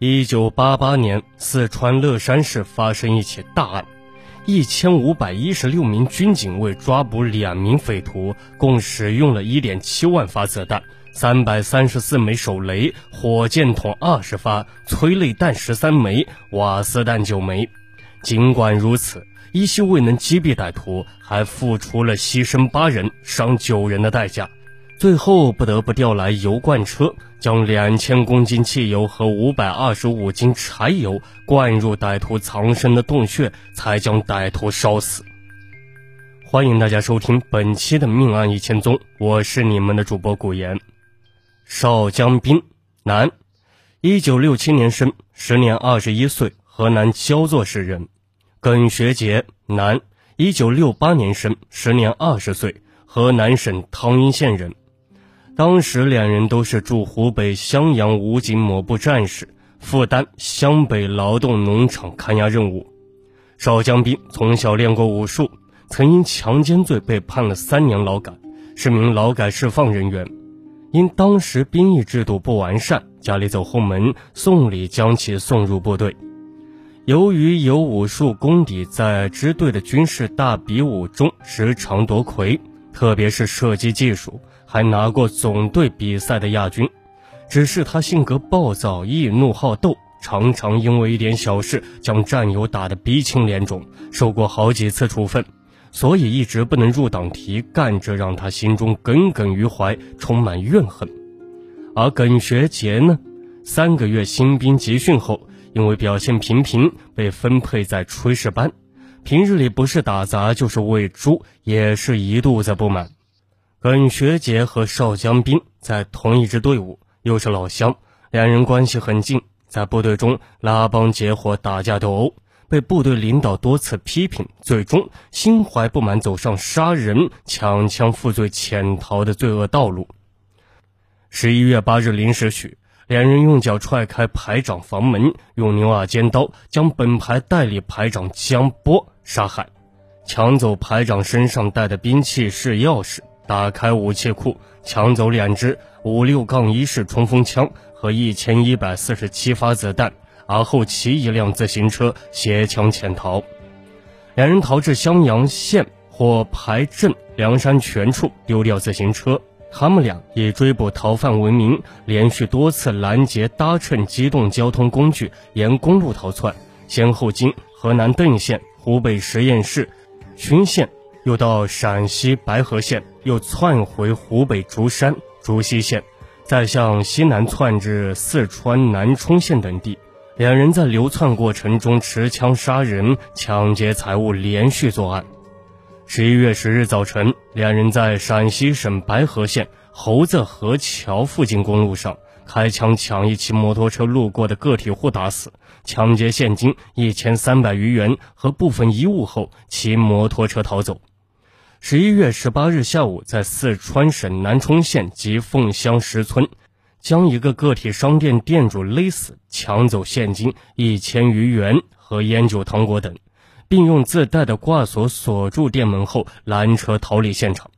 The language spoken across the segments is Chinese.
一九八八年，四川乐山市发生一起大案，一千五百一十六名军警为抓捕两名匪徒，共使用了一点七万发子弹、三百三十四枚手雷、火箭筒二十发、催泪弹十三枚、瓦斯弹九枚。尽管如此，依稀未能击毙歹徒，还付出了牺牲八人、伤九人的代价。最后不得不调来油罐车，将两千公斤汽油和五百二十五斤柴油灌入歹徒藏身的洞穴，才将歹徒烧死。欢迎大家收听本期的《命案一千宗》，我是你们的主播古言。邵江斌，男，一九六七年生，时年二十一岁，河南焦作市人。耿学杰，男，一九六八年生，时年二十岁，河南省汤阴县人。当时两人都是驻湖北襄阳武警某部战士，负担湘北劳动农场看押任务。邵江斌从小练过武术，曾因强奸罪被判了三年劳改，是名劳改释放人员。因当时兵役制度不完善，家里走后门送礼将其送入部队。由于有武术功底，在支队的军事大比武中时常夺魁，特别是射击技术。还拿过总队比赛的亚军，只是他性格暴躁、易怒好斗，常常因为一点小事将战友打得鼻青脸肿，受过好几次处分，所以一直不能入党提干，这让他心中耿耿于怀，充满怨恨。而耿学杰呢，三个月新兵集训后，因为表现平平，被分配在炊事班，平日里不是打杂就是喂猪，也是一肚子不满。耿学杰和邵江斌在同一支队伍，又是老乡，两人关系很近，在部队中拉帮结伙、打架斗殴，被部队领导多次批评，最终心怀不满，走上杀人、抢枪负罪、潜逃的罪恶道路。十一月八日零时许，两人用脚踹开排长房门，用牛耳尖刀将本排代理排长江波杀害，抢走排长身上带的兵器是钥匙。打开武器库，抢走两支五六杠一式冲锋枪和一千一百四十七发子弹，而后骑一辆自行车携枪潜逃。两人逃至襄阳县或排镇梁山泉处，丢掉自行车。他们俩以追捕逃犯为名，连续多次拦截搭乘机动交通工具沿公路逃窜，先后经河南邓县、湖北十堰市、旬县。又到陕西白河县，又窜回湖北竹山、竹溪县，再向西南窜至四川南充县等地。两人在流窜过程中持枪杀人、抢劫财物，连续作案。十一月十日早晨，两人在陕西省白河县猴子河桥附近公路上开枪抢一骑摩托车路过的个体户，打死，抢劫现金一千三百余元和部分衣物后，骑摩托车逃走。十一月十八日下午，在四川省南充县吉凤乡石村，将一个个体商店店主勒死，抢走现金一千余元和烟酒糖果等，并用自带的挂锁锁住店门后，拦车逃离现场。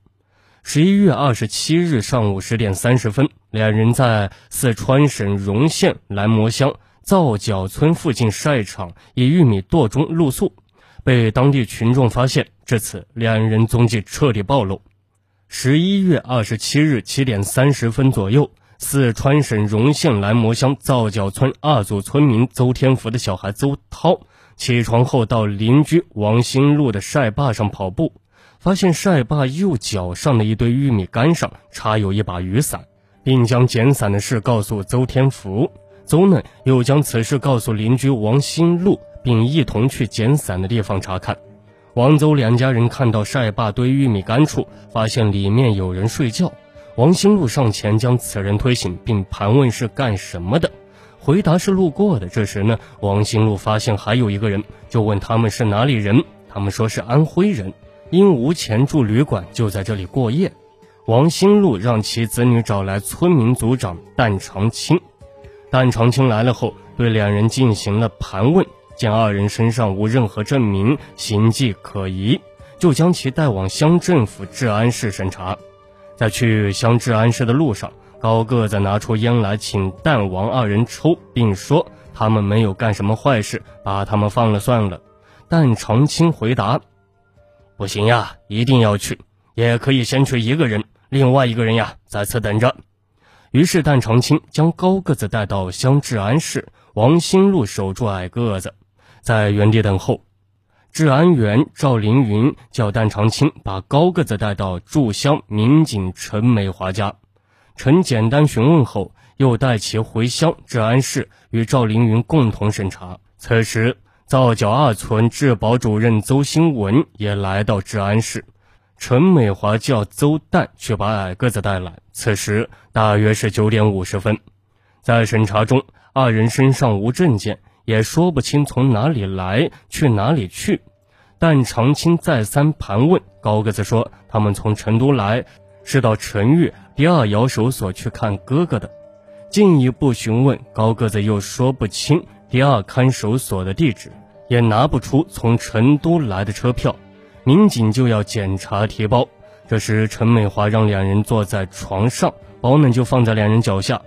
十一月二十七日上午十点三十分，两人在四川省荣县蓝磨乡皂角村附近晒场以玉米垛中露宿。被当地群众发现，至此两人踪迹彻底暴露。十一月二十七日七点三十分左右，四川省荣县蓝磨乡皂角村二组村民邹天福的小孩邹涛起床后到邻居王新路的晒坝上跑步，发现晒坝右脚上的一堆玉米杆上插有一把雨伞，并将捡伞的事告诉邹天福。邹呢又将此事告诉邻居王新路。并一同去捡伞的地方查看。王邹两家人看到晒坝堆玉米杆处，发现里面有人睡觉。王兴路上前将此人推醒，并盘问是干什么的，回答是路过的。这时呢，王兴路发现还有一个人，就问他们是哪里人。他们说是安徽人，因无钱住旅馆，就在这里过夜。王兴路让其子女找来村民组长旦长青。旦长青来了后，对两人进行了盘问。见二人身上无任何证明，行迹可疑，就将其带往乡政府治安室审查。在去乡治安室的路上，高个子拿出烟来请蛋王二人抽，并说他们没有干什么坏事，把他们放了算了。但长青回答：“不行呀，一定要去，也可以先去一个人，另外一个人呀在此等着。”于是蛋长青将高个子带到乡治安室，王新禄守住矮个子，在原地等候。治安员赵凌云叫蛋长青把高个子带到驻乡民警陈美华家，陈简单询问后，又带其回乡治安室与赵凌云共同审查。此时，皂角二村治保主任邹兴文也来到治安室，陈美华叫邹旦去把矮个子带来。此时大约是九点五十分，在审查中，二人身上无证件。也说不清从哪里来，去哪里去。但长青再三盘问，高个子说他们从成都来，是到陈玉第二窑守所去看哥哥的。进一步询问，高个子又说不清第二看守所的地址，也拿不出从成都来的车票。民警就要检查提包，这时陈美华让两人坐在床上，包呢就放在两人脚下。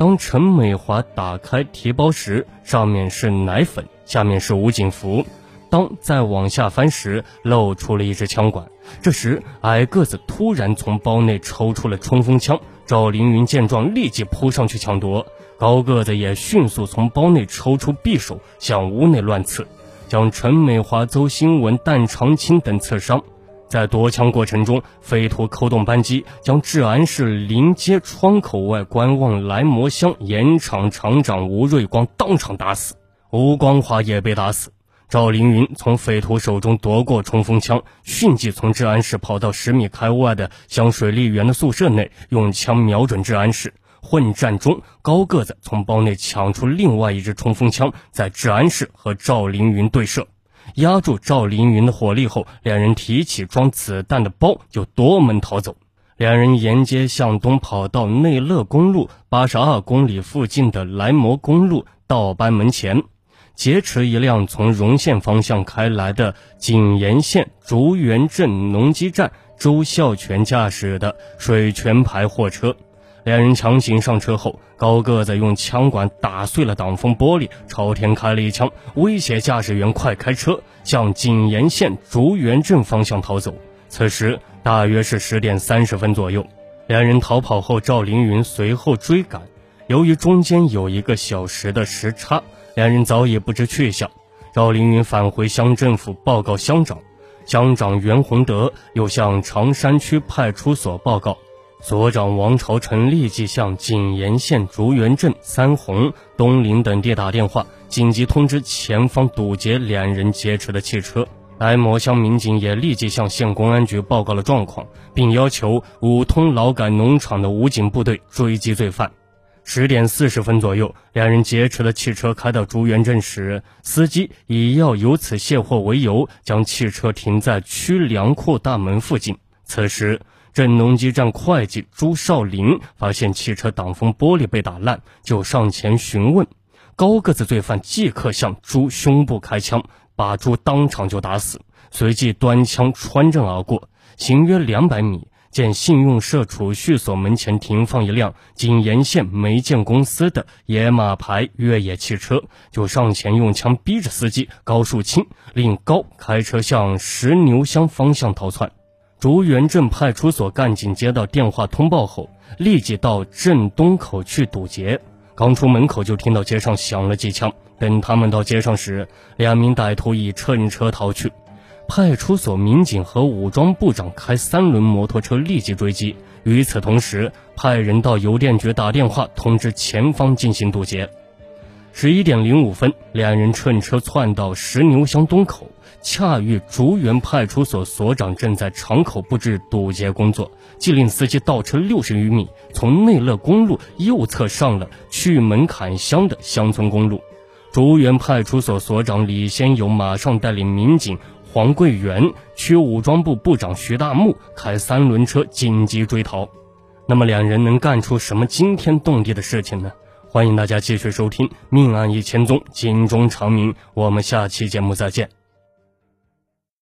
当陈美华打开提包时，上面是奶粉，下面是武警服。当再往下翻时，露出了一支枪管。这时，矮个子突然从包内抽出了冲锋枪。赵凌云见状，立即扑上去抢夺。高个子也迅速从包内抽出匕首，向屋内乱刺，将陈美华、邹新文、蛋长青等刺伤。在夺枪过程中，匪徒扣动扳机，将治安室临街窗口外观望来魔乡盐厂厂长吴瑞光当场打死，吴光华也被打死。赵凌云从匪徒手中夺过冲锋枪，迅即从治安室跑到十米开外的香水丽园的宿舍内，用枪瞄准治安室。混战中，高个子从包内抢出另外一支冲锋枪，在治安室和赵凌云对射。压住赵凌云的火力后，两人提起装子弹的包就夺门逃走。两人沿街向东跑到内乐公路八十二公里附近的来摩公路道班门前，劫持一辆从荣县方向开来的景延县竹园镇农机站周孝全驾驶的水泉牌货车。两人强行上车后，高个子用枪管打碎了挡风玻璃，朝天开了一枪，威胁驾驶员快开车，向景延县竹园镇方向逃走。此时大约是十点三十分左右，两人逃跑后，赵凌云随后追赶。由于中间有一个小时的时差，两人早已不知去向。赵凌云返回乡政府报告乡长，乡长袁洪德又向长山区派出所报告。所长王朝臣立即向景延县竹园镇三红、东林等地打电话，紧急通知前方堵截两人劫持的汽车。来摩乡民警也立即向县公安局报告了状况，并要求五通劳改农场的武警部队追击罪犯。十点四十分左右，两人劫持的汽车开到竹园镇时，司机以要由此卸货为由，将汽车停在区粮库大门附近。此时，镇农机站会计朱少林发现汽车挡风玻璃被打烂，就上前询问。高个子罪犯即刻向朱胸部开枪，把朱当场就打死，随即端枪穿阵而过。行约两百米，见信用社储蓄所门前停放一辆景延县煤建公司的野马牌越野汽车，就上前用枪逼着司机高树清，令高开车向石牛乡方向逃窜。竹园镇派出所干警接到电话通报后，立即到镇东口去堵截。刚出门口就听到街上响了几枪。等他们到街上时，两名歹徒已乘车逃去。派出所民警和武装部长开三轮摩托车立即追击。与此同时，派人到邮电局打电话通知前方进行堵截。十一点零五分，两人乘车窜到石牛乡东口。恰遇竹园派出所所长正在场口布置堵截工作，即令司机倒车六十余米，从内乐公路右侧上了去门槛乡的乡村公路。竹园派出所所长李先友马上带领民警黄桂元、区武装部部长徐大木开三轮车紧急追逃。那么两人能干出什么惊天动地的事情呢？欢迎大家继续收听《命案一千宗》，警钟长鸣。我们下期节目再见。